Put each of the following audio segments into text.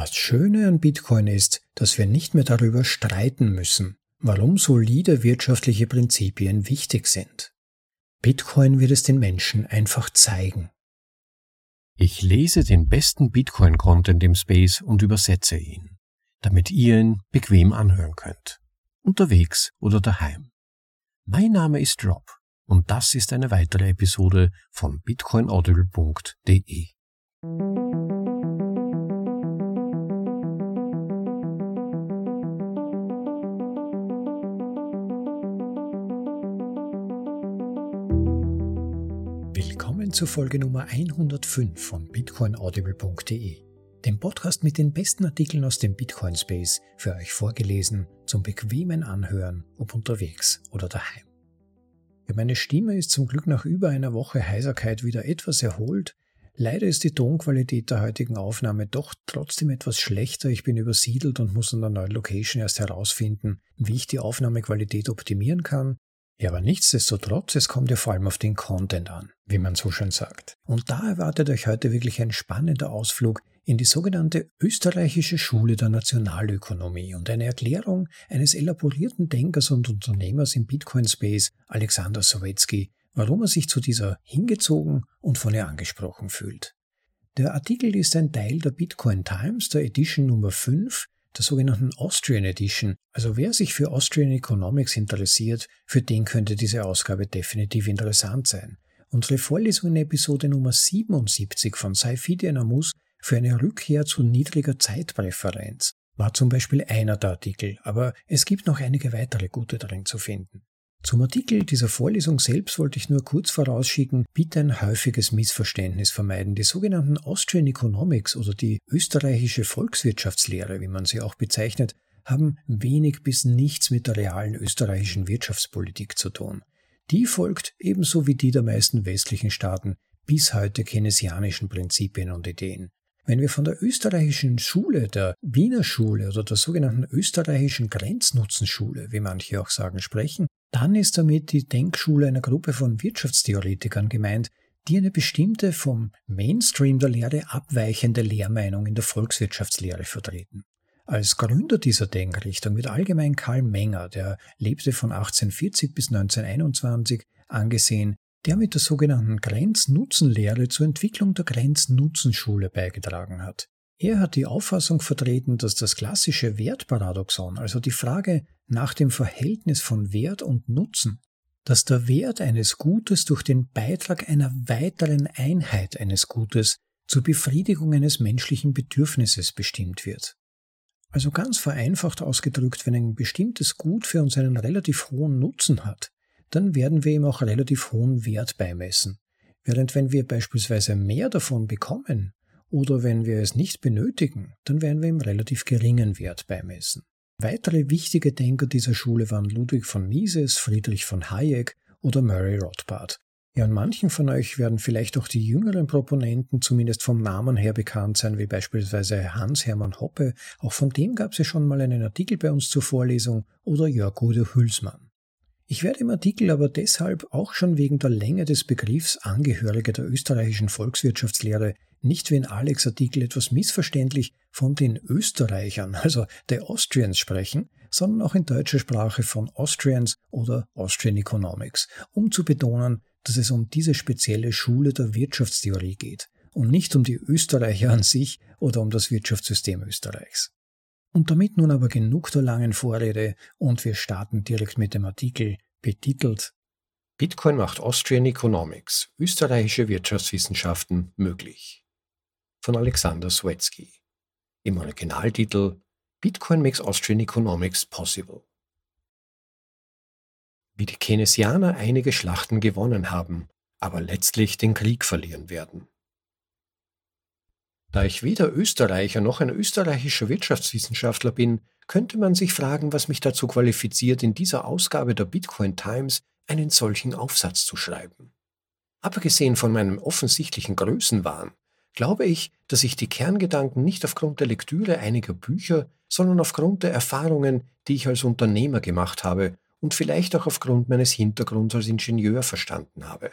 Das Schöne an Bitcoin ist, dass wir nicht mehr darüber streiten müssen, warum solide wirtschaftliche Prinzipien wichtig sind. Bitcoin wird es den Menschen einfach zeigen. Ich lese den besten Bitcoin-Content im Space und übersetze ihn, damit ihr ihn bequem anhören könnt, unterwegs oder daheim. Mein Name ist Rob und das ist eine weitere Episode von bitcoinaudible.de. zur Folge Nummer 105 von bitcoinaudible.de, dem Podcast mit den besten Artikeln aus dem Bitcoin Space für euch vorgelesen zum bequemen Anhören, ob unterwegs oder daheim. Ja, meine Stimme ist zum Glück nach über einer Woche Heiserkeit wieder etwas erholt. Leider ist die Tonqualität der heutigen Aufnahme doch trotzdem etwas schlechter. Ich bin übersiedelt und muss an der neuen Location erst herausfinden, wie ich die Aufnahmequalität optimieren kann. Ja, aber nichtsdestotrotz, es kommt ja vor allem auf den Content an, wie man so schön sagt. Und da erwartet euch heute wirklich ein spannender Ausflug in die sogenannte österreichische Schule der Nationalökonomie und eine Erklärung eines elaborierten Denkers und Unternehmers im Bitcoin-Space, Alexander Sowetzky, warum er sich zu dieser hingezogen und von ihr angesprochen fühlt. Der Artikel ist ein Teil der Bitcoin Times, der Edition Nummer 5, der sogenannten Austrian Edition. Also wer sich für Austrian Economics interessiert, für den könnte diese Ausgabe definitiv interessant sein. Unsere Vorlesung in Episode Nummer 77 von Saifidian Amus für eine Rückkehr zu niedriger Zeitpräferenz war zum Beispiel einer der Artikel, aber es gibt noch einige weitere gute darin zu finden. Zum Artikel dieser Vorlesung selbst wollte ich nur kurz vorausschicken, bitte ein häufiges Missverständnis vermeiden. Die sogenannten Austrian Economics oder die österreichische Volkswirtschaftslehre, wie man sie auch bezeichnet, haben wenig bis nichts mit der realen österreichischen Wirtschaftspolitik zu tun. Die folgt ebenso wie die der meisten westlichen Staaten bis heute keynesianischen Prinzipien und Ideen. Wenn wir von der österreichischen Schule, der Wiener Schule oder der sogenannten österreichischen Grenznutzenschule, wie manche auch sagen, sprechen, dann ist damit die Denkschule einer Gruppe von Wirtschaftstheoretikern gemeint, die eine bestimmte vom Mainstream der Lehre abweichende Lehrmeinung in der Volkswirtschaftslehre vertreten. Als Gründer dieser Denkrichtung wird allgemein Karl Menger, der lebte von 1840 bis 1921, angesehen, der mit der sogenannten Grenznutzenlehre zur Entwicklung der Grenznutzenschule beigetragen hat. Er hat die Auffassung vertreten, dass das klassische Wertparadoxon, also die Frage nach dem Verhältnis von Wert und Nutzen, dass der Wert eines Gutes durch den Beitrag einer weiteren Einheit eines Gutes zur Befriedigung eines menschlichen Bedürfnisses bestimmt wird. Also ganz vereinfacht ausgedrückt, wenn ein bestimmtes Gut für uns einen relativ hohen Nutzen hat, dann werden wir ihm auch relativ hohen Wert beimessen. Während wenn wir beispielsweise mehr davon bekommen oder wenn wir es nicht benötigen, dann werden wir ihm relativ geringen Wert beimessen. Weitere wichtige Denker dieser Schule waren Ludwig von Mises, Friedrich von Hayek oder Murray Rothbard. Ja, an manchen von euch werden vielleicht auch die jüngeren Proponenten zumindest vom Namen her bekannt sein, wie beispielsweise Hans-Hermann Hoppe. Auch von dem gab es ja schon mal einen Artikel bei uns zur Vorlesung oder Jörg Udo Hülsmann. Ich werde im Artikel aber deshalb auch schon wegen der Länge des Begriffs Angehörige der österreichischen Volkswirtschaftslehre nicht wie in Alex Artikel etwas missverständlich von den Österreichern, also der Austrians sprechen, sondern auch in deutscher Sprache von Austrians oder Austrian Economics, um zu betonen, dass es um diese spezielle Schule der Wirtschaftstheorie geht und nicht um die Österreicher an sich oder um das Wirtschaftssystem Österreichs. Und damit nun aber genug der langen Vorrede und wir starten direkt mit dem Artikel betitelt Bitcoin macht Austrian Economics, österreichische Wirtschaftswissenschaften möglich. Von Alexander Swetsky. Im Originaltitel Bitcoin makes Austrian Economics possible. Wie die Keynesianer einige Schlachten gewonnen haben, aber letztlich den Krieg verlieren werden. Da ich weder Österreicher noch ein österreichischer Wirtschaftswissenschaftler bin, könnte man sich fragen, was mich dazu qualifiziert, in dieser Ausgabe der Bitcoin Times einen solchen Aufsatz zu schreiben. Abgesehen von meinem offensichtlichen Größenwahn, glaube ich, dass ich die Kerngedanken nicht aufgrund der Lektüre einiger Bücher, sondern aufgrund der Erfahrungen, die ich als Unternehmer gemacht habe und vielleicht auch aufgrund meines Hintergrunds als Ingenieur verstanden habe.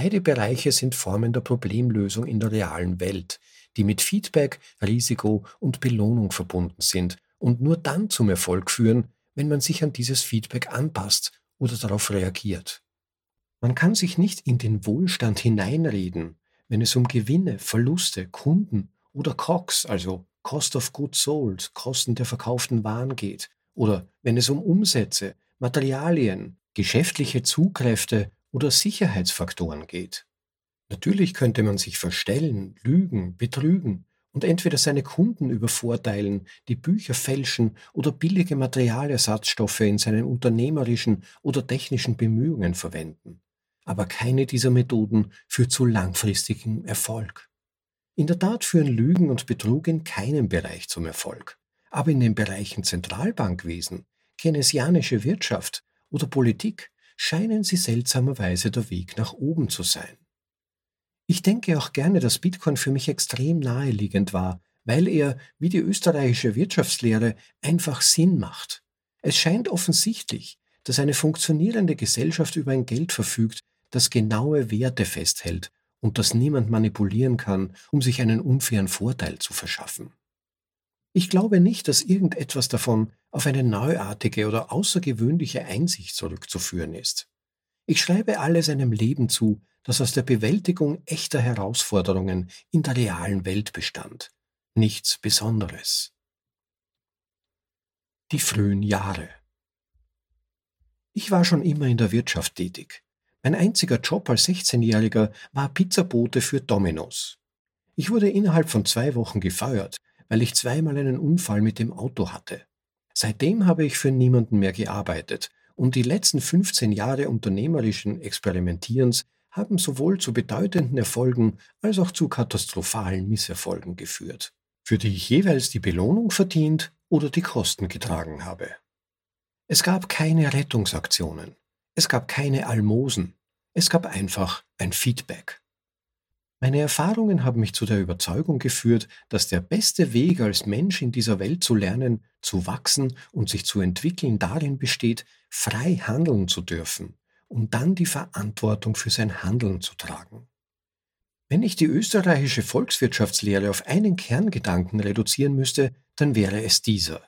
Beide Bereiche sind Formen der Problemlösung in der realen Welt, die mit Feedback, Risiko und Belohnung verbunden sind und nur dann zum Erfolg führen, wenn man sich an dieses Feedback anpasst oder darauf reagiert. Man kann sich nicht in den Wohlstand hineinreden, wenn es um Gewinne, Verluste, Kunden oder COGS, also Cost of Goods Sold, Kosten der verkauften Waren geht, oder wenn es um Umsätze, Materialien, geschäftliche Zugkräfte oder Sicherheitsfaktoren geht. Natürlich könnte man sich verstellen, lügen, betrügen und entweder seine Kunden übervorteilen, die Bücher fälschen oder billige Materialersatzstoffe in seinen unternehmerischen oder technischen Bemühungen verwenden. Aber keine dieser Methoden führt zu langfristigem Erfolg. In der Tat führen Lügen und Betrug in keinem Bereich zum Erfolg. Aber in den Bereichen Zentralbankwesen, keynesianische Wirtschaft oder Politik scheinen sie seltsamerweise der Weg nach oben zu sein. Ich denke auch gerne, dass Bitcoin für mich extrem naheliegend war, weil er, wie die österreichische Wirtschaftslehre, einfach Sinn macht. Es scheint offensichtlich, dass eine funktionierende Gesellschaft über ein Geld verfügt, das genaue Werte festhält und das niemand manipulieren kann, um sich einen unfairen Vorteil zu verschaffen. Ich glaube nicht, dass irgendetwas davon auf eine neuartige oder außergewöhnliche Einsicht zurückzuführen ist. Ich schreibe alles einem Leben zu, das aus der Bewältigung echter Herausforderungen in der realen Welt bestand. Nichts Besonderes. Die frühen Jahre. Ich war schon immer in der Wirtschaft tätig. Mein einziger Job als 16-Jähriger war Pizzabote für Domino's. Ich wurde innerhalb von zwei Wochen gefeuert, weil ich zweimal einen Unfall mit dem Auto hatte. Seitdem habe ich für niemanden mehr gearbeitet und die letzten 15 Jahre unternehmerischen Experimentierens haben sowohl zu bedeutenden Erfolgen als auch zu katastrophalen Misserfolgen geführt, für die ich jeweils die Belohnung verdient oder die Kosten getragen habe. Es gab keine Rettungsaktionen, es gab keine Almosen, es gab einfach ein Feedback. Meine Erfahrungen haben mich zu der Überzeugung geführt, dass der beste Weg als Mensch in dieser Welt zu lernen, zu wachsen und sich zu entwickeln darin besteht, frei handeln zu dürfen um dann die Verantwortung für sein Handeln zu tragen. Wenn ich die österreichische Volkswirtschaftslehre auf einen Kerngedanken reduzieren müsste, dann wäre es dieser.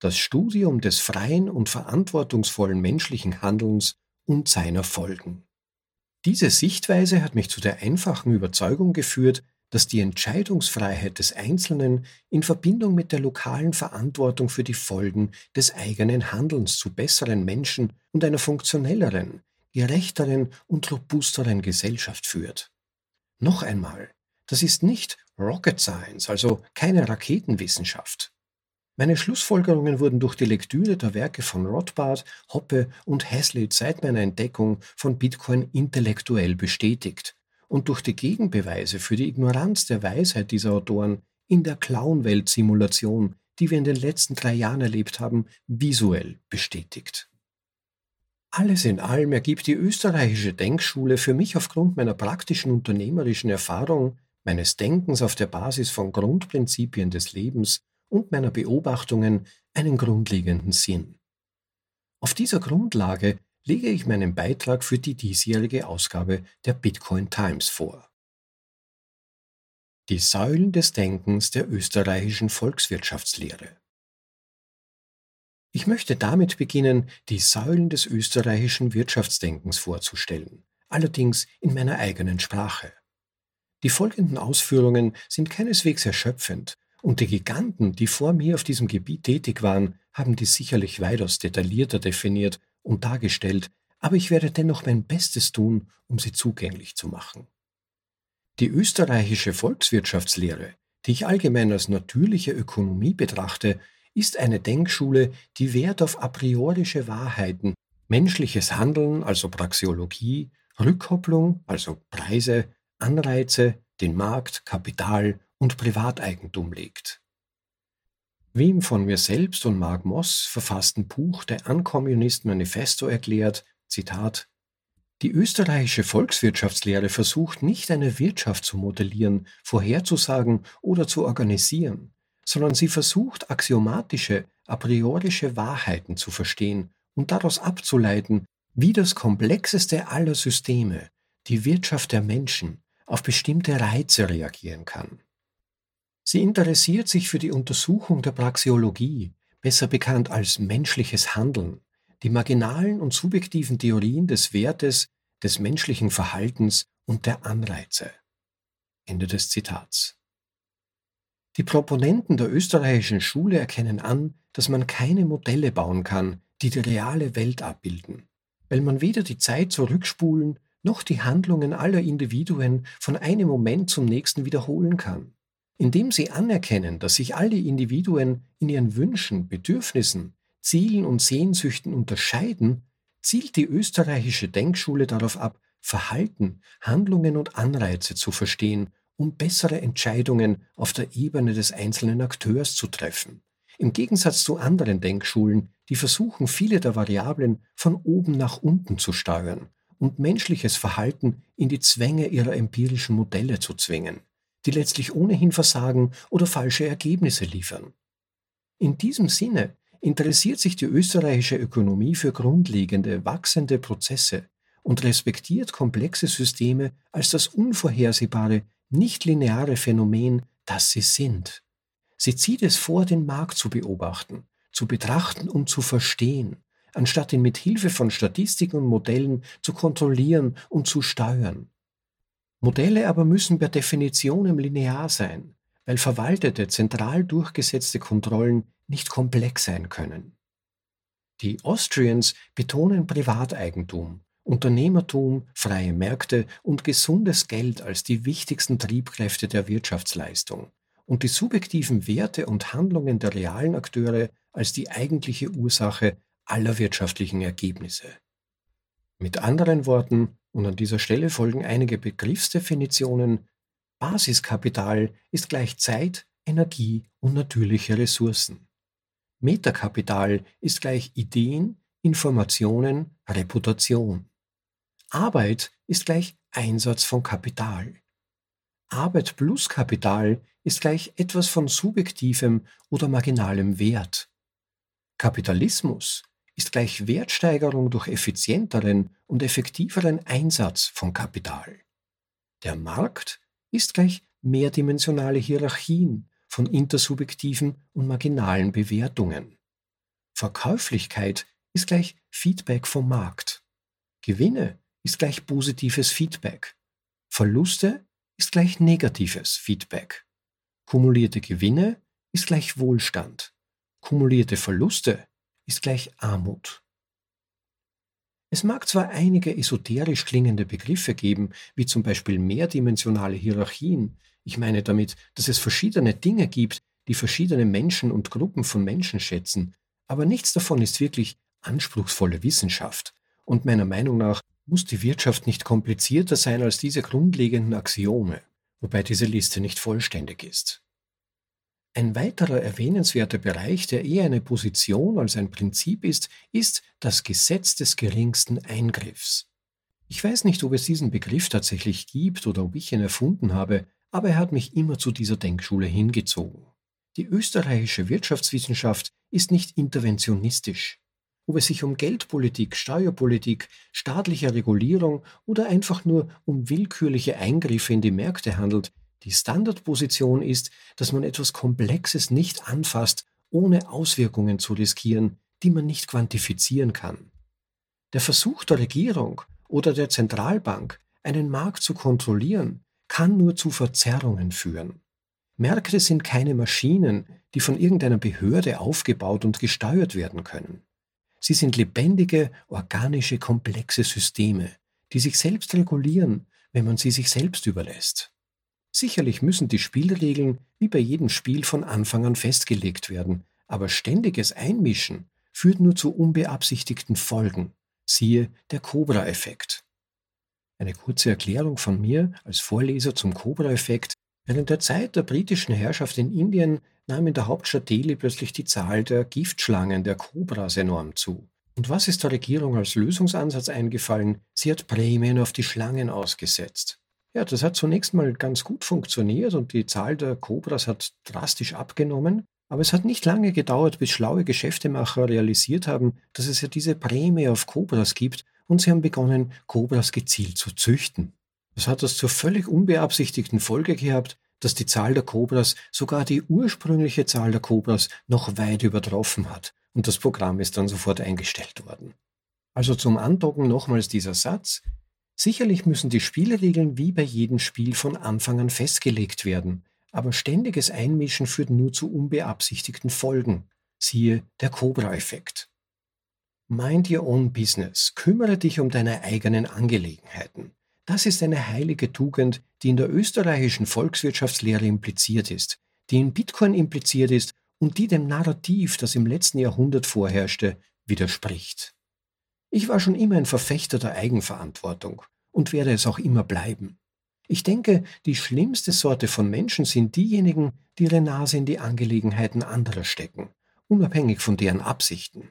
Das Studium des freien und verantwortungsvollen menschlichen Handelns und seiner Folgen. Diese Sichtweise hat mich zu der einfachen Überzeugung geführt, dass die Entscheidungsfreiheit des Einzelnen in Verbindung mit der lokalen Verantwortung für die Folgen des eigenen Handelns zu besseren Menschen und einer funktionelleren, gerechteren und robusteren Gesellschaft führt. Noch einmal, das ist nicht Rocket Science, also keine Raketenwissenschaft. Meine Schlussfolgerungen wurden durch die Lektüre der Werke von Rothbard, Hoppe und Hazlitt seit meiner Entdeckung von Bitcoin intellektuell bestätigt und durch die Gegenbeweise für die Ignoranz der Weisheit dieser Autoren in der Clownwelt-Simulation, die wir in den letzten drei Jahren erlebt haben, visuell bestätigt. Alles in allem ergibt die österreichische Denkschule für mich aufgrund meiner praktischen unternehmerischen Erfahrung, meines Denkens auf der Basis von Grundprinzipien des Lebens und meiner Beobachtungen einen grundlegenden Sinn. Auf dieser Grundlage lege ich meinen Beitrag für die diesjährige Ausgabe der Bitcoin Times vor. Die Säulen des Denkens der österreichischen Volkswirtschaftslehre. Ich möchte damit beginnen, die Säulen des österreichischen Wirtschaftsdenkens vorzustellen, allerdings in meiner eigenen Sprache. Die folgenden Ausführungen sind keineswegs erschöpfend, und die Giganten, die vor mir auf diesem Gebiet tätig waren, haben dies sicherlich weitaus detaillierter definiert und dargestellt, aber ich werde dennoch mein Bestes tun, um sie zugänglich zu machen. Die österreichische Volkswirtschaftslehre, die ich allgemein als natürliche Ökonomie betrachte, ist eine Denkschule, die Wert auf a priorische Wahrheiten, menschliches Handeln, also Praxeologie, Rückkopplung, also Preise, Anreize, den Markt, Kapital und Privateigentum legt. Wie im von mir selbst und Mark Moss verfassten Buch Der Ankommunist Manifesto erklärt, Zitat, die österreichische Volkswirtschaftslehre versucht nicht eine Wirtschaft zu modellieren, vorherzusagen oder zu organisieren, sondern sie versucht axiomatische, a priorische Wahrheiten zu verstehen und daraus abzuleiten, wie das komplexeste aller Systeme, die Wirtschaft der Menschen, auf bestimmte Reize reagieren kann. Sie interessiert sich für die Untersuchung der Praxeologie, besser bekannt als menschliches Handeln, die marginalen und subjektiven Theorien des Wertes, des menschlichen Verhaltens und der Anreize. Ende des Zitats. Die Proponenten der österreichischen Schule erkennen an, dass man keine Modelle bauen kann, die die reale Welt abbilden, weil man weder die Zeit zurückspulen noch die Handlungen aller Individuen von einem Moment zum nächsten wiederholen kann. Indem sie anerkennen, dass sich alle Individuen in ihren Wünschen, Bedürfnissen, Zielen und Sehnsüchten unterscheiden, zielt die österreichische Denkschule darauf ab, Verhalten, Handlungen und Anreize zu verstehen, um bessere Entscheidungen auf der Ebene des einzelnen Akteurs zu treffen. Im Gegensatz zu anderen Denkschulen, die versuchen, viele der Variablen von oben nach unten zu steuern und menschliches Verhalten in die Zwänge ihrer empirischen Modelle zu zwingen, die letztlich ohnehin versagen oder falsche Ergebnisse liefern. In diesem Sinne interessiert sich die österreichische Ökonomie für grundlegende, wachsende Prozesse und respektiert komplexe Systeme als das unvorhersehbare, nicht-lineare Phänomen, das sie sind. Sie zieht es vor, den Markt zu beobachten, zu betrachten und zu verstehen, anstatt ihn mit Hilfe von Statistiken und Modellen zu kontrollieren und zu steuern. Modelle aber müssen per Definition linear sein, weil verwaltete, zentral durchgesetzte Kontrollen nicht komplex sein können. Die Austrians betonen Privateigentum, Unternehmertum, freie Märkte und gesundes Geld als die wichtigsten Triebkräfte der Wirtschaftsleistung und die subjektiven Werte und Handlungen der realen Akteure als die eigentliche Ursache aller wirtschaftlichen Ergebnisse. Mit anderen Worten, und an dieser Stelle folgen einige Begriffsdefinitionen, Basiskapital ist gleich Zeit, Energie und natürliche Ressourcen. Metakapital ist gleich Ideen, Informationen, Reputation. Arbeit ist gleich Einsatz von Kapital. Arbeit plus Kapital ist gleich etwas von subjektivem oder marginalem Wert. Kapitalismus ist gleich Wertsteigerung durch effizienteren und effektiveren Einsatz von Kapital. Der Markt ist gleich mehrdimensionale Hierarchien von intersubjektiven und marginalen Bewertungen. Verkäuflichkeit ist gleich Feedback vom Markt. Gewinne ist gleich positives Feedback. Verluste ist gleich negatives Feedback. Kumulierte Gewinne ist gleich Wohlstand. Kumulierte Verluste ist gleich Armut. Es mag zwar einige esoterisch klingende Begriffe geben, wie zum Beispiel mehrdimensionale Hierarchien, ich meine damit, dass es verschiedene Dinge gibt, die verschiedene Menschen und Gruppen von Menschen schätzen, aber nichts davon ist wirklich anspruchsvolle Wissenschaft. Und meiner Meinung nach muss die Wirtschaft nicht komplizierter sein als diese grundlegenden Axiome, wobei diese Liste nicht vollständig ist. Ein weiterer erwähnenswerter Bereich, der eher eine Position als ein Prinzip ist, ist das Gesetz des geringsten Eingriffs. Ich weiß nicht, ob es diesen Begriff tatsächlich gibt oder ob ich ihn erfunden habe, aber er hat mich immer zu dieser Denkschule hingezogen. Die österreichische Wirtschaftswissenschaft ist nicht interventionistisch. Ob es sich um Geldpolitik, Steuerpolitik, staatliche Regulierung oder einfach nur um willkürliche Eingriffe in die Märkte handelt, die Standardposition ist, dass man etwas Komplexes nicht anfasst, ohne Auswirkungen zu riskieren, die man nicht quantifizieren kann. Der Versuch der Regierung oder der Zentralbank, einen Markt zu kontrollieren, kann nur zu Verzerrungen führen. Märkte sind keine Maschinen, die von irgendeiner Behörde aufgebaut und gesteuert werden können. Sie sind lebendige, organische, komplexe Systeme, die sich selbst regulieren, wenn man sie sich selbst überlässt. Sicherlich müssen die Spielregeln wie bei jedem Spiel von Anfang an festgelegt werden, aber ständiges Einmischen führt nur zu unbeabsichtigten Folgen. Siehe der Cobra-Effekt. Eine kurze Erklärung von mir als Vorleser zum Cobra-Effekt. Während der Zeit der britischen Herrschaft in Indien nahm in der Hauptstadt Delhi plötzlich die Zahl der Giftschlangen, der Cobras, enorm zu. Und was ist der Regierung als Lösungsansatz eingefallen? Sie hat Prämien auf die Schlangen ausgesetzt. Ja, das hat zunächst mal ganz gut funktioniert und die Zahl der Cobras hat drastisch abgenommen. Aber es hat nicht lange gedauert, bis schlaue Geschäftemacher realisiert haben, dass es ja diese Prämie auf Cobras gibt und sie haben begonnen, Cobras gezielt zu züchten. Das hat das zur völlig unbeabsichtigten Folge gehabt, dass die Zahl der Cobras sogar die ursprüngliche Zahl der Cobras noch weit übertroffen hat und das Programm ist dann sofort eingestellt worden. Also zum Andocken nochmals dieser Satz. Sicherlich müssen die Spielregeln wie bei jedem Spiel von Anfang an festgelegt werden, aber ständiges Einmischen führt nur zu unbeabsichtigten Folgen. Siehe der Cobra-Effekt. Mind your own business. Kümmere dich um deine eigenen Angelegenheiten. Das ist eine heilige Tugend, die in der österreichischen Volkswirtschaftslehre impliziert ist, die in Bitcoin impliziert ist und die dem Narrativ, das im letzten Jahrhundert vorherrschte, widerspricht. Ich war schon immer ein Verfechter der Eigenverantwortung und werde es auch immer bleiben. Ich denke, die schlimmste Sorte von Menschen sind diejenigen, die ihre Nase in die Angelegenheiten anderer stecken, unabhängig von deren Absichten.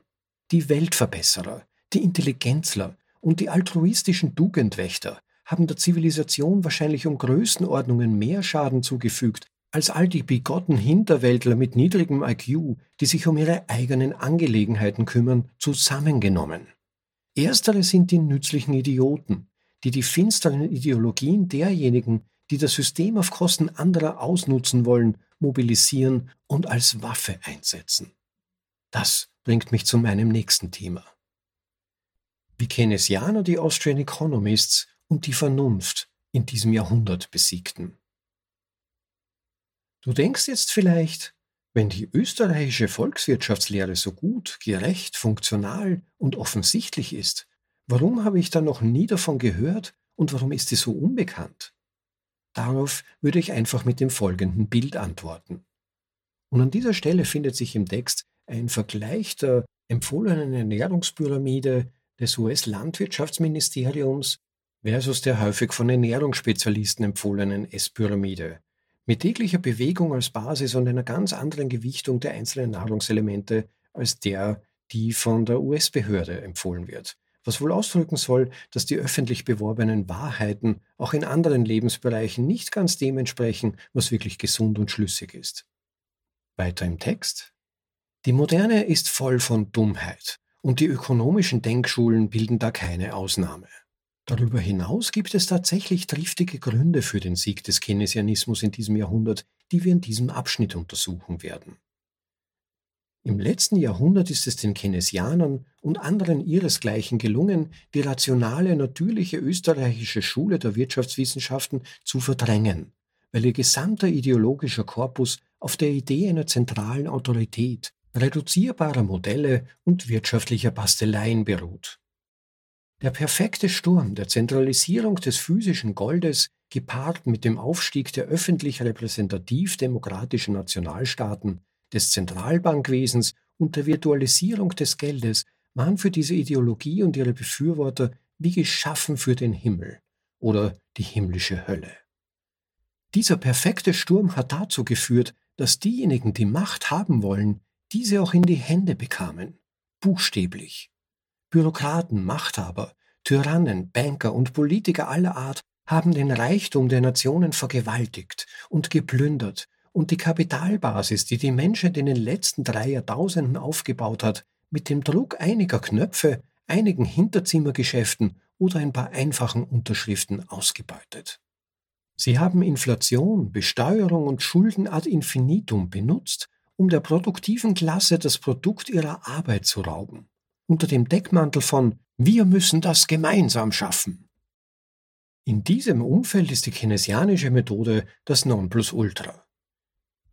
Die Weltverbesserer, die Intelligenzler und die altruistischen Tugendwächter haben der Zivilisation wahrscheinlich um Größenordnungen mehr Schaden zugefügt als all die bigotten Hinterwäldler mit niedrigem IQ, die sich um ihre eigenen Angelegenheiten kümmern, zusammengenommen. Erstere sind die nützlichen Idioten, die die finsteren Ideologien derjenigen, die das System auf Kosten anderer ausnutzen wollen, mobilisieren und als Waffe einsetzen. Das bringt mich zu meinem nächsten Thema. Wie Keynesianer die Austrian Economists und die Vernunft in diesem Jahrhundert besiegten. Du denkst jetzt vielleicht, wenn die österreichische Volkswirtschaftslehre so gut, gerecht, funktional und offensichtlich ist, warum habe ich dann noch nie davon gehört und warum ist sie so unbekannt? Darauf würde ich einfach mit dem folgenden Bild antworten. Und an dieser Stelle findet sich im Text ein Vergleich der empfohlenen Ernährungspyramide des US-Landwirtschaftsministeriums versus der häufig von Ernährungsspezialisten empfohlenen S-Pyramide mit täglicher Bewegung als Basis und einer ganz anderen Gewichtung der einzelnen Nahrungselemente als der, die von der US-Behörde empfohlen wird. Was wohl ausdrücken soll, dass die öffentlich beworbenen Wahrheiten auch in anderen Lebensbereichen nicht ganz dem entsprechen, was wirklich gesund und schlüssig ist. Weiter im Text. Die Moderne ist voll von Dummheit und die ökonomischen Denkschulen bilden da keine Ausnahme. Darüber hinaus gibt es tatsächlich triftige Gründe für den Sieg des Keynesianismus in diesem Jahrhundert, die wir in diesem Abschnitt untersuchen werden. Im letzten Jahrhundert ist es den Keynesianern und anderen ihresgleichen gelungen, die rationale, natürliche österreichische Schule der Wirtschaftswissenschaften zu verdrängen, weil ihr gesamter ideologischer Korpus auf der Idee einer zentralen Autorität, reduzierbarer Modelle und wirtschaftlicher Basteleien beruht. Der perfekte Sturm der Zentralisierung des physischen Goldes, gepaart mit dem Aufstieg der öffentlich repräsentativ-demokratischen Nationalstaaten, des Zentralbankwesens und der Virtualisierung des Geldes, waren für diese Ideologie und ihre Befürworter wie geschaffen für den Himmel oder die himmlische Hölle. Dieser perfekte Sturm hat dazu geführt, dass diejenigen, die Macht haben wollen, diese auch in die Hände bekamen, buchstäblich. Bürokraten, Machthaber, Tyrannen, Banker und Politiker aller Art haben den Reichtum der Nationen vergewaltigt und geplündert und die Kapitalbasis, die die Menschheit in den letzten drei Jahrtausenden aufgebaut hat, mit dem Druck einiger Knöpfe, einigen Hinterzimmergeschäften oder ein paar einfachen Unterschriften ausgebeutet. Sie haben Inflation, Besteuerung und Schulden ad infinitum benutzt, um der produktiven Klasse das Produkt ihrer Arbeit zu rauben unter dem Deckmantel von Wir müssen das gemeinsam schaffen. In diesem Umfeld ist die keynesianische Methode das Nonplusultra.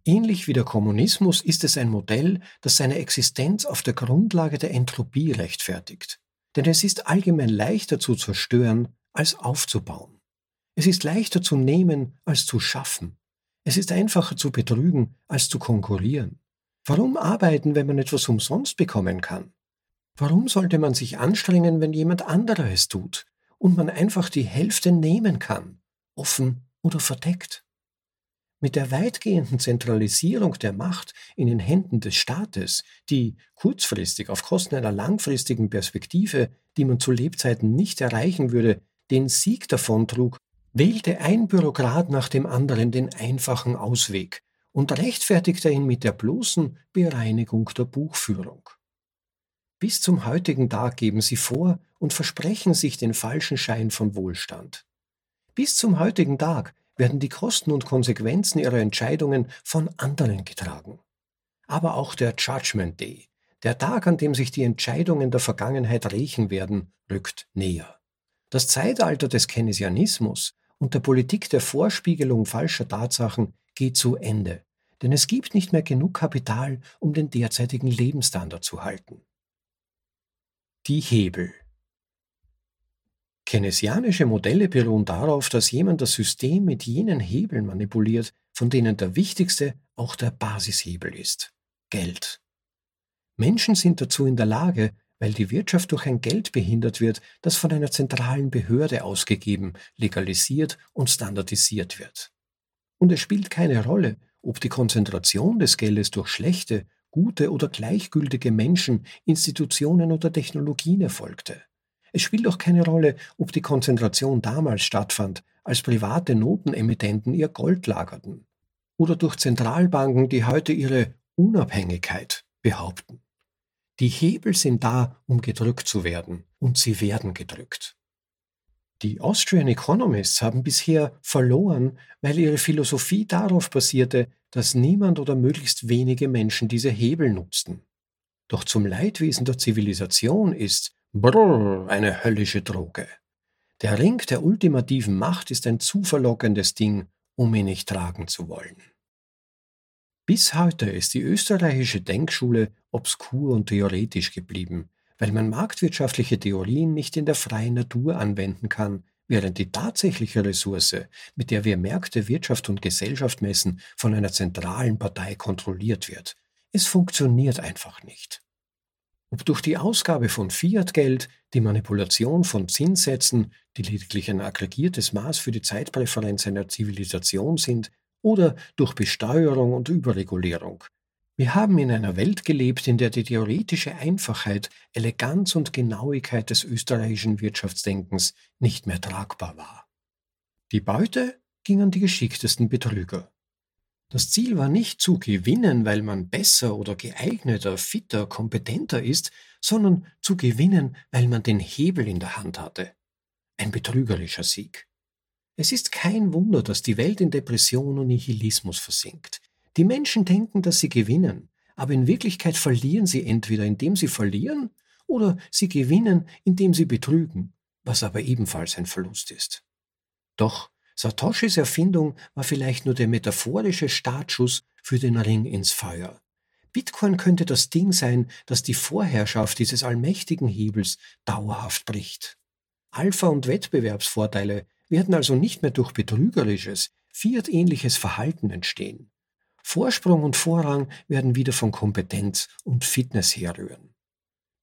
Ähnlich wie der Kommunismus ist es ein Modell, das seine Existenz auf der Grundlage der Entropie rechtfertigt. Denn es ist allgemein leichter zu zerstören als aufzubauen. Es ist leichter zu nehmen als zu schaffen. Es ist einfacher zu betrügen als zu konkurrieren. Warum arbeiten, wenn man etwas umsonst bekommen kann? Warum sollte man sich anstrengen, wenn jemand anderer es tut und man einfach die Hälfte nehmen kann, offen oder verdeckt? Mit der weitgehenden Zentralisierung der Macht in den Händen des Staates, die kurzfristig auf Kosten einer langfristigen Perspektive, die man zu Lebzeiten nicht erreichen würde, den Sieg davontrug, wählte ein Bürokrat nach dem anderen den einfachen Ausweg und rechtfertigte ihn mit der bloßen Bereinigung der Buchführung. Bis zum heutigen Tag geben sie vor und versprechen sich den falschen Schein von Wohlstand. Bis zum heutigen Tag werden die Kosten und Konsequenzen ihrer Entscheidungen von anderen getragen. Aber auch der Judgment Day, der Tag, an dem sich die Entscheidungen der Vergangenheit rächen werden, rückt näher. Das Zeitalter des Keynesianismus und der Politik der Vorspiegelung falscher Tatsachen geht zu Ende, denn es gibt nicht mehr genug Kapital, um den derzeitigen Lebensstandard zu halten. Die Hebel Keynesianische Modelle beruhen darauf, dass jemand das System mit jenen Hebeln manipuliert, von denen der wichtigste auch der Basishebel ist Geld. Menschen sind dazu in der Lage, weil die Wirtschaft durch ein Geld behindert wird, das von einer zentralen Behörde ausgegeben, legalisiert und standardisiert wird. Und es spielt keine Rolle, ob die Konzentration des Geldes durch schlechte, gute oder gleichgültige Menschen, Institutionen oder Technologien erfolgte. Es spielt auch keine Rolle, ob die Konzentration damals stattfand, als private Notenemittenten ihr Gold lagerten, oder durch Zentralbanken, die heute ihre Unabhängigkeit behaupten. Die Hebel sind da, um gedrückt zu werden, und sie werden gedrückt. Die Austrian Economists haben bisher verloren, weil ihre Philosophie darauf basierte, dass niemand oder möglichst wenige Menschen diese Hebel nutzten. Doch zum Leidwesen der Zivilisation ist, Brrr, eine höllische Droge. Der Ring der ultimativen Macht ist ein zu verlockendes Ding, um ihn nicht tragen zu wollen. Bis heute ist die österreichische Denkschule obskur und theoretisch geblieben, weil man marktwirtschaftliche Theorien nicht in der freien Natur anwenden kann, während die tatsächliche Ressource, mit der wir Märkte, Wirtschaft und Gesellschaft messen, von einer zentralen Partei kontrolliert wird. Es funktioniert einfach nicht. Ob durch die Ausgabe von Fiat-Geld, die Manipulation von Zinssätzen, die lediglich ein aggregiertes Maß für die Zeitpräferenz einer Zivilisation sind, oder durch Besteuerung und Überregulierung. Wir haben in einer Welt gelebt, in der die theoretische Einfachheit, Eleganz und Genauigkeit des österreichischen Wirtschaftsdenkens nicht mehr tragbar war. Die Beute ging an die geschicktesten Betrüger. Das Ziel war nicht zu gewinnen, weil man besser oder geeigneter, fitter, kompetenter ist, sondern zu gewinnen, weil man den Hebel in der Hand hatte. Ein betrügerischer Sieg. Es ist kein Wunder, dass die Welt in Depression und Nihilismus versinkt. Die Menschen denken, dass sie gewinnen, aber in Wirklichkeit verlieren sie entweder indem sie verlieren oder sie gewinnen, indem sie betrügen, was aber ebenfalls ein Verlust ist. Doch Satoshis Erfindung war vielleicht nur der metaphorische Startschuss für den Ring ins Feuer. Bitcoin könnte das Ding sein, das die Vorherrschaft dieses allmächtigen Hebels dauerhaft bricht. Alpha- und Wettbewerbsvorteile werden also nicht mehr durch betrügerisches, Fiat-ähnliches Verhalten entstehen. Vorsprung und Vorrang werden wieder von Kompetenz und Fitness herrühren.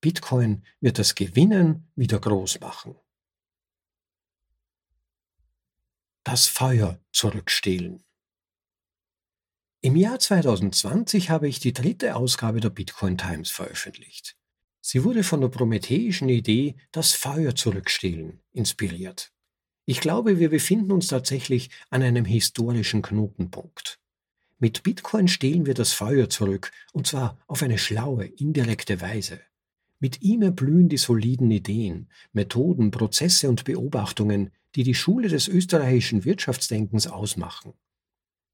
Bitcoin wird das Gewinnen wieder groß machen. Das Feuer zurückstehlen. Im Jahr 2020 habe ich die dritte Ausgabe der Bitcoin Times veröffentlicht. Sie wurde von der prometheischen Idee, das Feuer zurückstehlen, inspiriert. Ich glaube, wir befinden uns tatsächlich an einem historischen Knotenpunkt. Mit Bitcoin stehlen wir das Feuer zurück, und zwar auf eine schlaue, indirekte Weise. Mit ihm erblühen die soliden Ideen, Methoden, Prozesse und Beobachtungen, die die Schule des österreichischen Wirtschaftsdenkens ausmachen.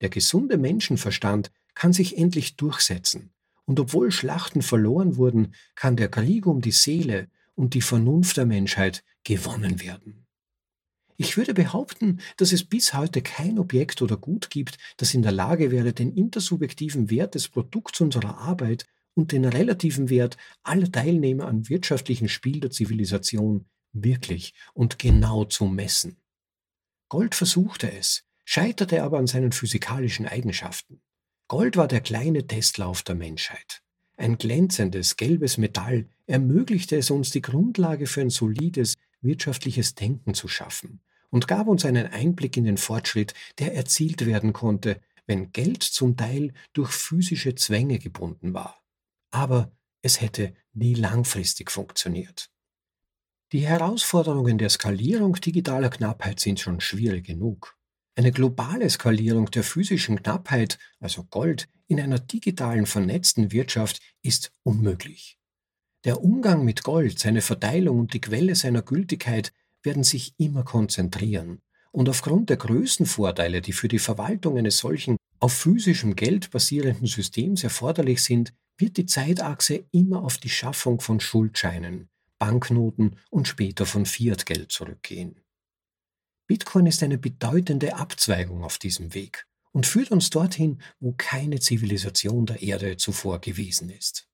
Der gesunde Menschenverstand kann sich endlich durchsetzen, und obwohl Schlachten verloren wurden, kann der Krieg um die Seele und die Vernunft der Menschheit gewonnen werden. Ich würde behaupten, dass es bis heute kein Objekt oder Gut gibt, das in der Lage wäre, den intersubjektiven Wert des Produkts unserer Arbeit und den relativen Wert aller Teilnehmer am wirtschaftlichen Spiel der Zivilisation wirklich und genau zu messen. Gold versuchte es, scheiterte aber an seinen physikalischen Eigenschaften. Gold war der kleine Testlauf der Menschheit. Ein glänzendes, gelbes Metall ermöglichte es uns, die Grundlage für ein solides, wirtschaftliches Denken zu schaffen und gab uns einen Einblick in den Fortschritt, der erzielt werden konnte, wenn Geld zum Teil durch physische Zwänge gebunden war. Aber es hätte nie langfristig funktioniert. Die Herausforderungen der Skalierung digitaler Knappheit sind schon schwierig genug. Eine globale Skalierung der physischen Knappheit, also Gold, in einer digitalen vernetzten Wirtschaft ist unmöglich. Der Umgang mit Gold, seine Verteilung und die Quelle seiner Gültigkeit werden sich immer konzentrieren, und aufgrund der Größenvorteile, die für die Verwaltung eines solchen auf physischem Geld basierenden Systems erforderlich sind, wird die Zeitachse immer auf die Schaffung von Schuldscheinen, Banknoten und später von Fiatgeld zurückgehen. Bitcoin ist eine bedeutende Abzweigung auf diesem Weg und führt uns dorthin, wo keine Zivilisation der Erde zuvor gewesen ist.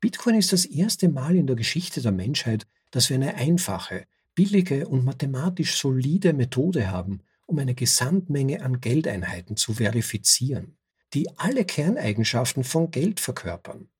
Bitcoin ist das erste Mal in der Geschichte der Menschheit, dass wir eine einfache, billige und mathematisch solide Methode haben, um eine Gesamtmenge an Geldeinheiten zu verifizieren, die alle Kerneigenschaften von Geld verkörpern.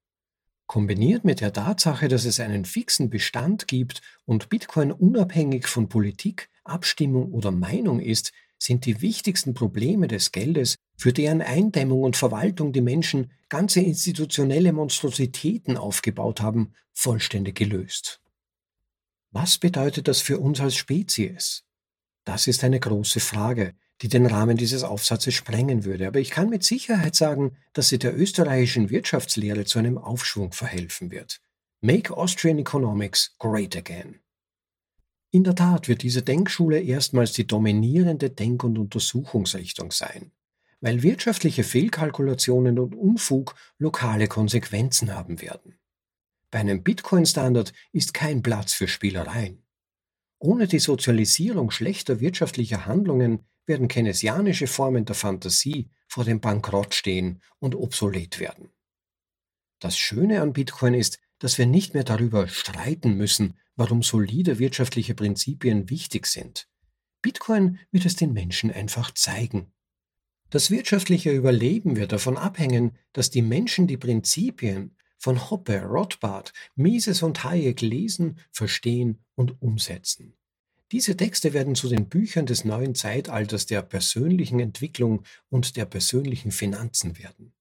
Kombiniert mit der Tatsache, dass es einen fixen Bestand gibt und Bitcoin unabhängig von Politik, Abstimmung oder Meinung ist, sind die wichtigsten Probleme des Geldes, für deren Eindämmung und Verwaltung die Menschen ganze institutionelle Monstrositäten aufgebaut haben, vollständig gelöst. Was bedeutet das für uns als Spezies? Das ist eine große Frage, die den Rahmen dieses Aufsatzes sprengen würde, aber ich kann mit Sicherheit sagen, dass sie der österreichischen Wirtschaftslehre zu einem Aufschwung verhelfen wird. Make Austrian Economics Great Again. In der Tat wird diese Denkschule erstmals die dominierende Denk- und Untersuchungsrichtung sein, weil wirtschaftliche Fehlkalkulationen und Unfug lokale Konsequenzen haben werden. Bei einem Bitcoin-Standard ist kein Platz für Spielereien. Ohne die Sozialisierung schlechter wirtschaftlicher Handlungen werden keynesianische Formen der Fantasie vor dem Bankrott stehen und obsolet werden. Das Schöne an Bitcoin ist, dass wir nicht mehr darüber streiten müssen, warum solide wirtschaftliche Prinzipien wichtig sind. Bitcoin wird es den Menschen einfach zeigen. Das wirtschaftliche Überleben wird davon abhängen, dass die Menschen die Prinzipien von Hoppe, Rothbard, Mises und Hayek lesen, verstehen und umsetzen. Diese Texte werden zu den Büchern des neuen Zeitalters der persönlichen Entwicklung und der persönlichen Finanzen werden.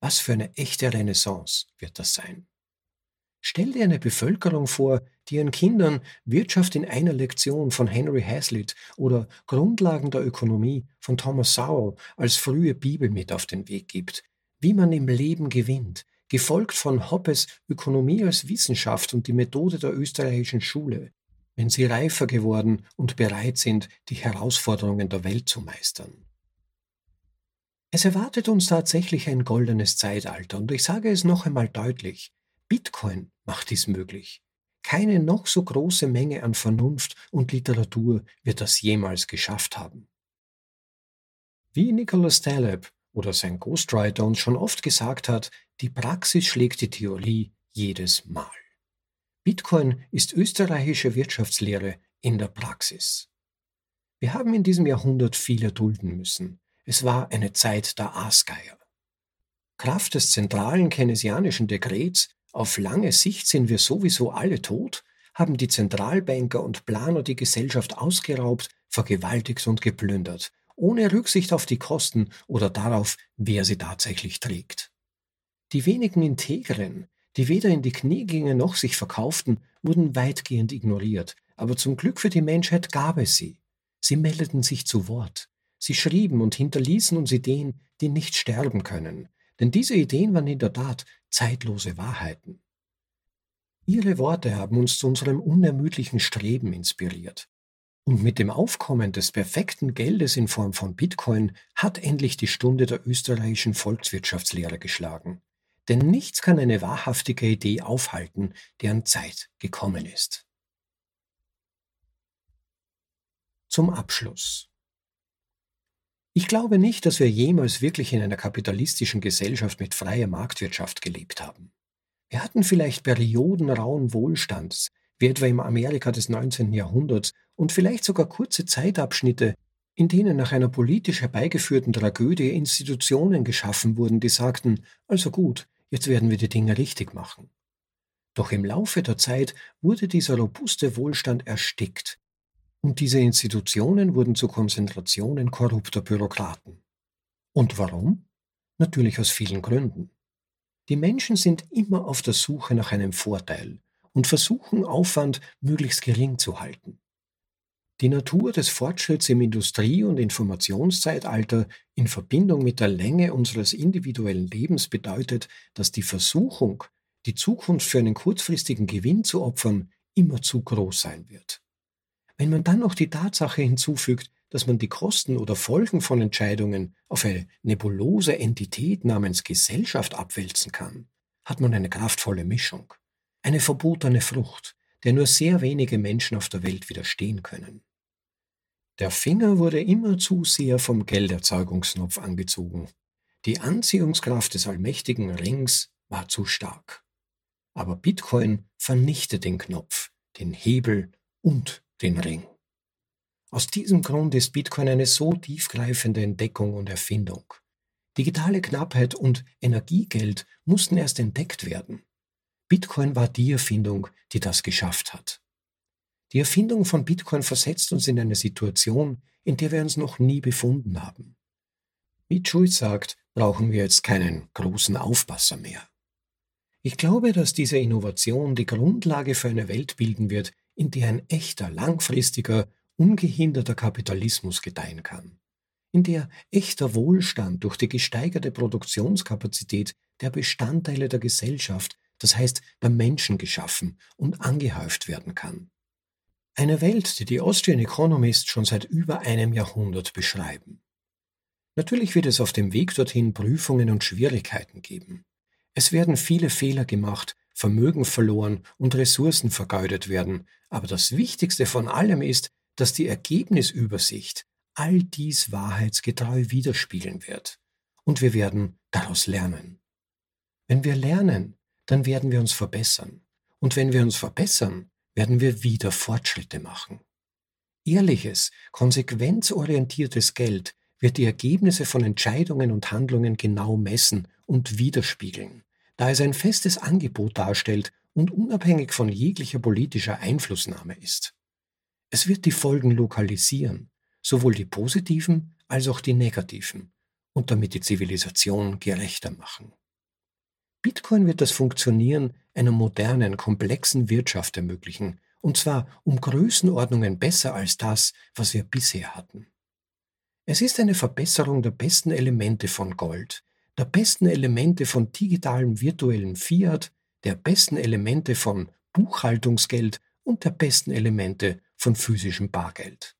Was für eine echte Renaissance wird das sein? Stell dir eine Bevölkerung vor, die ihren Kindern Wirtschaft in einer Lektion von Henry Hazlitt oder Grundlagen der Ökonomie von Thomas Sowell als frühe Bibel mit auf den Weg gibt, wie man im Leben gewinnt, gefolgt von Hoppes Ökonomie als Wissenschaft und die Methode der österreichischen Schule, wenn sie reifer geworden und bereit sind, die Herausforderungen der Welt zu meistern. Es erwartet uns tatsächlich ein goldenes Zeitalter und ich sage es noch einmal deutlich, Bitcoin macht dies möglich. Keine noch so große Menge an Vernunft und Literatur wird das jemals geschafft haben. Wie Nicholas Taleb oder sein Ghostwriter uns schon oft gesagt hat, die Praxis schlägt die Theorie jedes Mal. Bitcoin ist österreichische Wirtschaftslehre in der Praxis. Wir haben in diesem Jahrhundert viel erdulden müssen. Es war eine Zeit der Aasgeier. Kraft des zentralen keynesianischen Dekrets auf lange Sicht sind wir sowieso alle tot, haben die Zentralbanker und Planer die Gesellschaft ausgeraubt, vergewaltigt und geplündert, ohne Rücksicht auf die Kosten oder darauf, wer sie tatsächlich trägt. Die wenigen Integren, die weder in die Knie gingen noch sich verkauften, wurden weitgehend ignoriert, aber zum Glück für die Menschheit gab es sie. Sie meldeten sich zu Wort. Sie schrieben und hinterließen uns Ideen, die nicht sterben können, denn diese Ideen waren in der Tat zeitlose Wahrheiten. Ihre Worte haben uns zu unserem unermüdlichen Streben inspiriert. Und mit dem Aufkommen des perfekten Geldes in Form von Bitcoin hat endlich die Stunde der österreichischen Volkswirtschaftslehre geschlagen. Denn nichts kann eine wahrhaftige Idee aufhalten, deren Zeit gekommen ist. Zum Abschluss. Ich glaube nicht, dass wir jemals wirklich in einer kapitalistischen Gesellschaft mit freier Marktwirtschaft gelebt haben. Wir hatten vielleicht Perioden rauen Wohlstands, wie etwa im Amerika des 19. Jahrhunderts, und vielleicht sogar kurze Zeitabschnitte, in denen nach einer politisch herbeigeführten Tragödie Institutionen geschaffen wurden, die sagten, also gut, jetzt werden wir die Dinge richtig machen. Doch im Laufe der Zeit wurde dieser robuste Wohlstand erstickt, und diese Institutionen wurden zu Konzentrationen korrupter Bürokraten. Und warum? Natürlich aus vielen Gründen. Die Menschen sind immer auf der Suche nach einem Vorteil und versuchen Aufwand möglichst gering zu halten. Die Natur des Fortschritts im Industrie- und Informationszeitalter in Verbindung mit der Länge unseres individuellen Lebens bedeutet, dass die Versuchung, die Zukunft für einen kurzfristigen Gewinn zu opfern, immer zu groß sein wird. Wenn man dann noch die Tatsache hinzufügt, dass man die Kosten oder Folgen von Entscheidungen auf eine nebulose Entität namens Gesellschaft abwälzen kann, hat man eine kraftvolle Mischung, eine verbotene Frucht, der nur sehr wenige Menschen auf der Welt widerstehen können. Der Finger wurde immer zu sehr vom Gelderzeugungsknopf angezogen. Die Anziehungskraft des allmächtigen Rings war zu stark. Aber Bitcoin vernichtet den Knopf, den Hebel und den Ring. Aus diesem Grund ist Bitcoin eine so tiefgreifende Entdeckung und Erfindung. Digitale Knappheit und Energiegeld mussten erst entdeckt werden. Bitcoin war die Erfindung, die das geschafft hat. Die Erfindung von Bitcoin versetzt uns in eine Situation, in der wir uns noch nie befunden haben. Wie Schulz sagt, brauchen wir jetzt keinen großen Aufpasser mehr. Ich glaube, dass diese Innovation die Grundlage für eine Welt bilden wird, in der ein echter, langfristiger, ungehinderter Kapitalismus gedeihen kann, in der echter Wohlstand durch die gesteigerte Produktionskapazität der Bestandteile der Gesellschaft, das heißt der Menschen geschaffen und angehäuft werden kann. Eine Welt, die die Austrian Economist schon seit über einem Jahrhundert beschreiben. Natürlich wird es auf dem Weg dorthin Prüfungen und Schwierigkeiten geben. Es werden viele Fehler gemacht, Vermögen verloren und Ressourcen vergeudet werden, aber das Wichtigste von allem ist, dass die Ergebnisübersicht all dies wahrheitsgetreu widerspiegeln wird. Und wir werden daraus lernen. Wenn wir lernen, dann werden wir uns verbessern. Und wenn wir uns verbessern, werden wir wieder Fortschritte machen. Ehrliches, konsequenzorientiertes Geld wird die Ergebnisse von Entscheidungen und Handlungen genau messen und widerspiegeln, da es ein festes Angebot darstellt und unabhängig von jeglicher politischer Einflussnahme ist. Es wird die Folgen lokalisieren, sowohl die positiven als auch die negativen, und damit die Zivilisation gerechter machen. Bitcoin wird das Funktionieren einer modernen, komplexen Wirtschaft ermöglichen, und zwar um Größenordnungen besser als das, was wir bisher hatten. Es ist eine Verbesserung der besten Elemente von Gold, der besten Elemente von digitalem virtuellen Fiat, der besten Elemente von Buchhaltungsgeld und der besten Elemente von physischem Bargeld.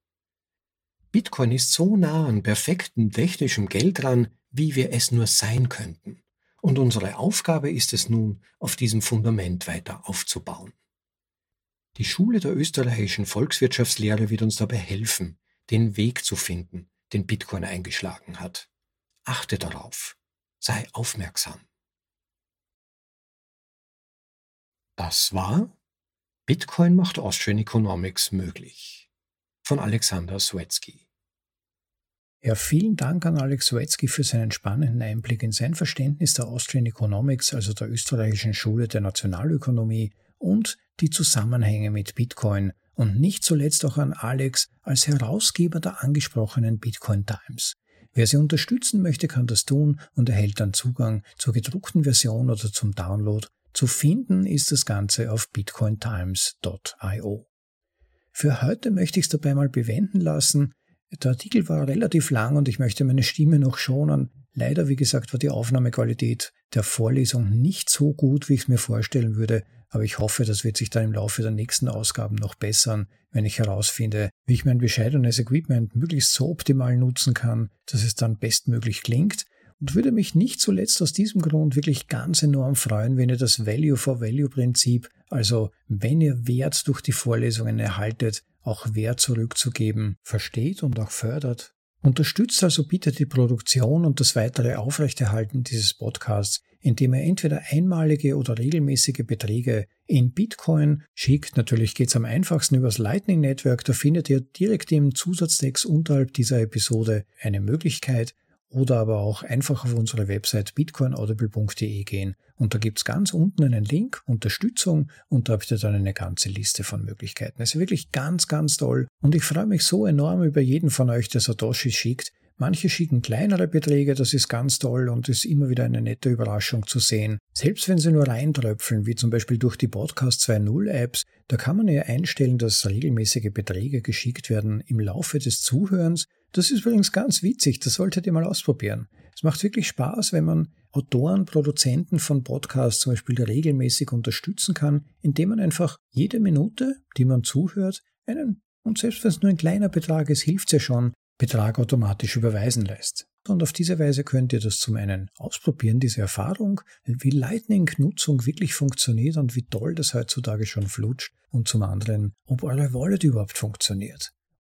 Bitcoin ist so nah an perfektem technischem Geld dran, wie wir es nur sein könnten. Und unsere Aufgabe ist es nun, auf diesem Fundament weiter aufzubauen. Die Schule der österreichischen Volkswirtschaftslehre wird uns dabei helfen, den Weg zu finden, den Bitcoin eingeschlagen hat. Achte darauf. Sei aufmerksam. Das war Bitcoin macht Austrian Economics möglich von Alexander Swetsky. Ja, vielen Dank an Alex Swetsky für seinen spannenden Einblick in sein Verständnis der Austrian Economics, also der österreichischen Schule der Nationalökonomie und die Zusammenhänge mit Bitcoin und nicht zuletzt auch an Alex als Herausgeber der angesprochenen Bitcoin Times. Wer sie unterstützen möchte, kann das tun und erhält dann Zugang zur gedruckten Version oder zum Download. Zu finden ist das Ganze auf bitcointimes.io. Für heute möchte ich es dabei mal bewenden lassen. Der Artikel war relativ lang und ich möchte meine Stimme noch schonen. Leider, wie gesagt, war die Aufnahmequalität der Vorlesung nicht so gut, wie ich es mir vorstellen würde, aber ich hoffe, das wird sich dann im Laufe der nächsten Ausgaben noch bessern, wenn ich herausfinde, wie ich mein bescheidenes Equipment möglichst so optimal nutzen kann, dass es dann bestmöglich klingt und würde mich nicht zuletzt aus diesem Grund wirklich ganz enorm freuen, wenn ihr das Value for Value Prinzip, also wenn ihr Wert durch die Vorlesungen erhaltet, auch Wert zurückzugeben, versteht und auch fördert. Unterstützt also bitte die Produktion und das weitere Aufrechterhalten dieses Podcasts, indem ihr entweder einmalige oder regelmäßige Beträge in Bitcoin schickt. Natürlich geht es am einfachsten übers Lightning Network. Da findet ihr direkt im Zusatztext unterhalb dieser Episode eine Möglichkeit oder aber auch einfach auf unsere Website bitcoinaudible.de gehen und da gibt's ganz unten einen Link, Unterstützung und da habt ihr dann eine ganze Liste von Möglichkeiten. Es ist wirklich ganz, ganz toll und ich freue mich so enorm über jeden von euch, der Satoshi schickt. Manche schicken kleinere Beträge, das ist ganz toll und ist immer wieder eine nette Überraschung zu sehen. Selbst wenn sie nur reintröpfeln, wie zum Beispiel durch die Podcast 2.0 Apps, da kann man ja einstellen, dass regelmäßige Beträge geschickt werden im Laufe des Zuhörens das ist übrigens ganz witzig, das solltet ihr mal ausprobieren. Es macht wirklich Spaß, wenn man Autoren, Produzenten von Podcasts zum Beispiel regelmäßig unterstützen kann, indem man einfach jede Minute, die man zuhört, einen Und selbst wenn es nur ein kleiner Betrag ist, hilft es ja schon, Betrag automatisch überweisen lässt. Und auf diese Weise könnt ihr das zum einen ausprobieren, diese Erfahrung, wie Lightning-Nutzung wirklich funktioniert und wie toll das heutzutage schon flutscht, und zum anderen, ob eure Wallet überhaupt funktioniert.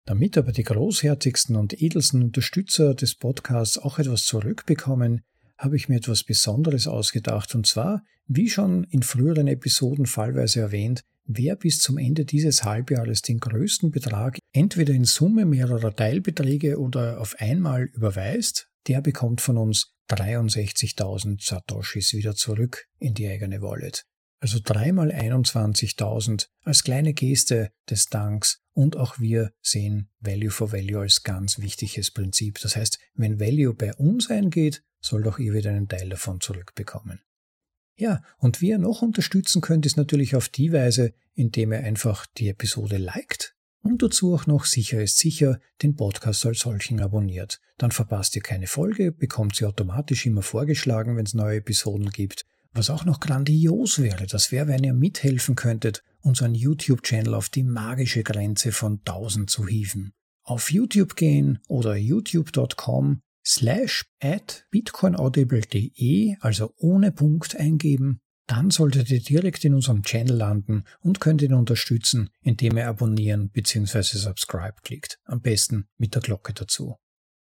Damit aber die großherzigsten und edelsten Unterstützer des Podcasts auch etwas zurückbekommen, habe ich mir etwas Besonderes ausgedacht, und zwar, wie schon in früheren Episoden fallweise erwähnt, wer bis zum Ende dieses Halbjahres den größten Betrag entweder in Summe mehrerer Teilbeträge oder auf einmal überweist, der bekommt von uns 63.000 Satoshis wieder zurück in die eigene Wallet. Also dreimal 21.000 als kleine Geste des Danks und auch wir sehen Value for Value als ganz wichtiges Prinzip. Das heißt, wenn Value bei uns eingeht, soll doch ihr wieder einen Teil davon zurückbekommen. Ja, und wie ihr noch unterstützen könnt, ist natürlich auf die Weise, indem ihr einfach die Episode liked und dazu auch noch sicher ist sicher den Podcast als solchen abonniert. Dann verpasst ihr keine Folge, bekommt sie automatisch immer vorgeschlagen, wenn es neue Episoden gibt. Was auch noch grandios wäre, das wäre, wenn ihr mithelfen könntet, unseren YouTube-Channel auf die magische Grenze von 1000 zu hieven. Auf YouTube gehen oder youtube.com slash at bitcoinaudible.de, also ohne Punkt eingeben, dann solltet ihr direkt in unserem Channel landen und könnt ihn unterstützen, indem ihr abonnieren bzw. subscribe klickt. Am besten mit der Glocke dazu.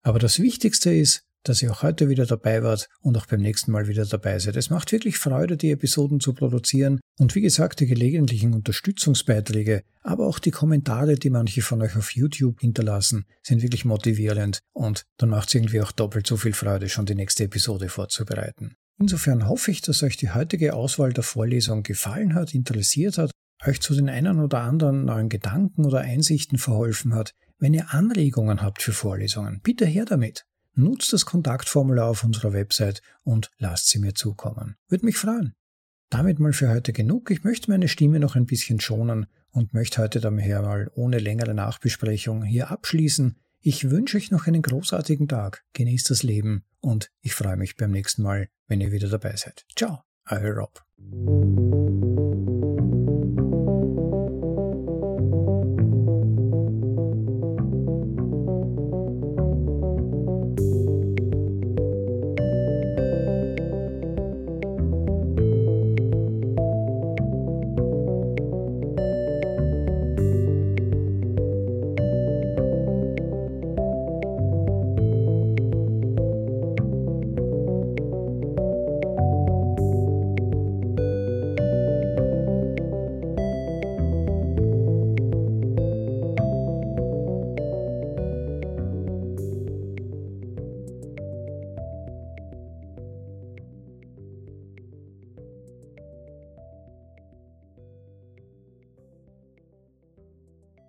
Aber das Wichtigste ist, dass ihr auch heute wieder dabei wart und auch beim nächsten Mal wieder dabei seid. Es macht wirklich Freude, die Episoden zu produzieren und wie gesagt, die gelegentlichen Unterstützungsbeiträge, aber auch die Kommentare, die manche von euch auf YouTube hinterlassen, sind wirklich motivierend und dann macht es irgendwie auch doppelt so viel Freude, schon die nächste Episode vorzubereiten. Insofern hoffe ich, dass euch die heutige Auswahl der Vorlesung gefallen hat, interessiert hat, euch zu den einen oder anderen neuen Gedanken oder Einsichten verholfen hat. Wenn ihr Anregungen habt für Vorlesungen, bitte her damit. Nutzt das Kontaktformular auf unserer Website und lasst sie mir zukommen. Würde mich freuen. Damit mal für heute genug. Ich möchte meine Stimme noch ein bisschen schonen und möchte heute daher mal ohne längere Nachbesprechung hier abschließen. Ich wünsche euch noch einen großartigen Tag. Genießt das Leben und ich freue mich beim nächsten Mal, wenn ihr wieder dabei seid. Ciao, euer Rob.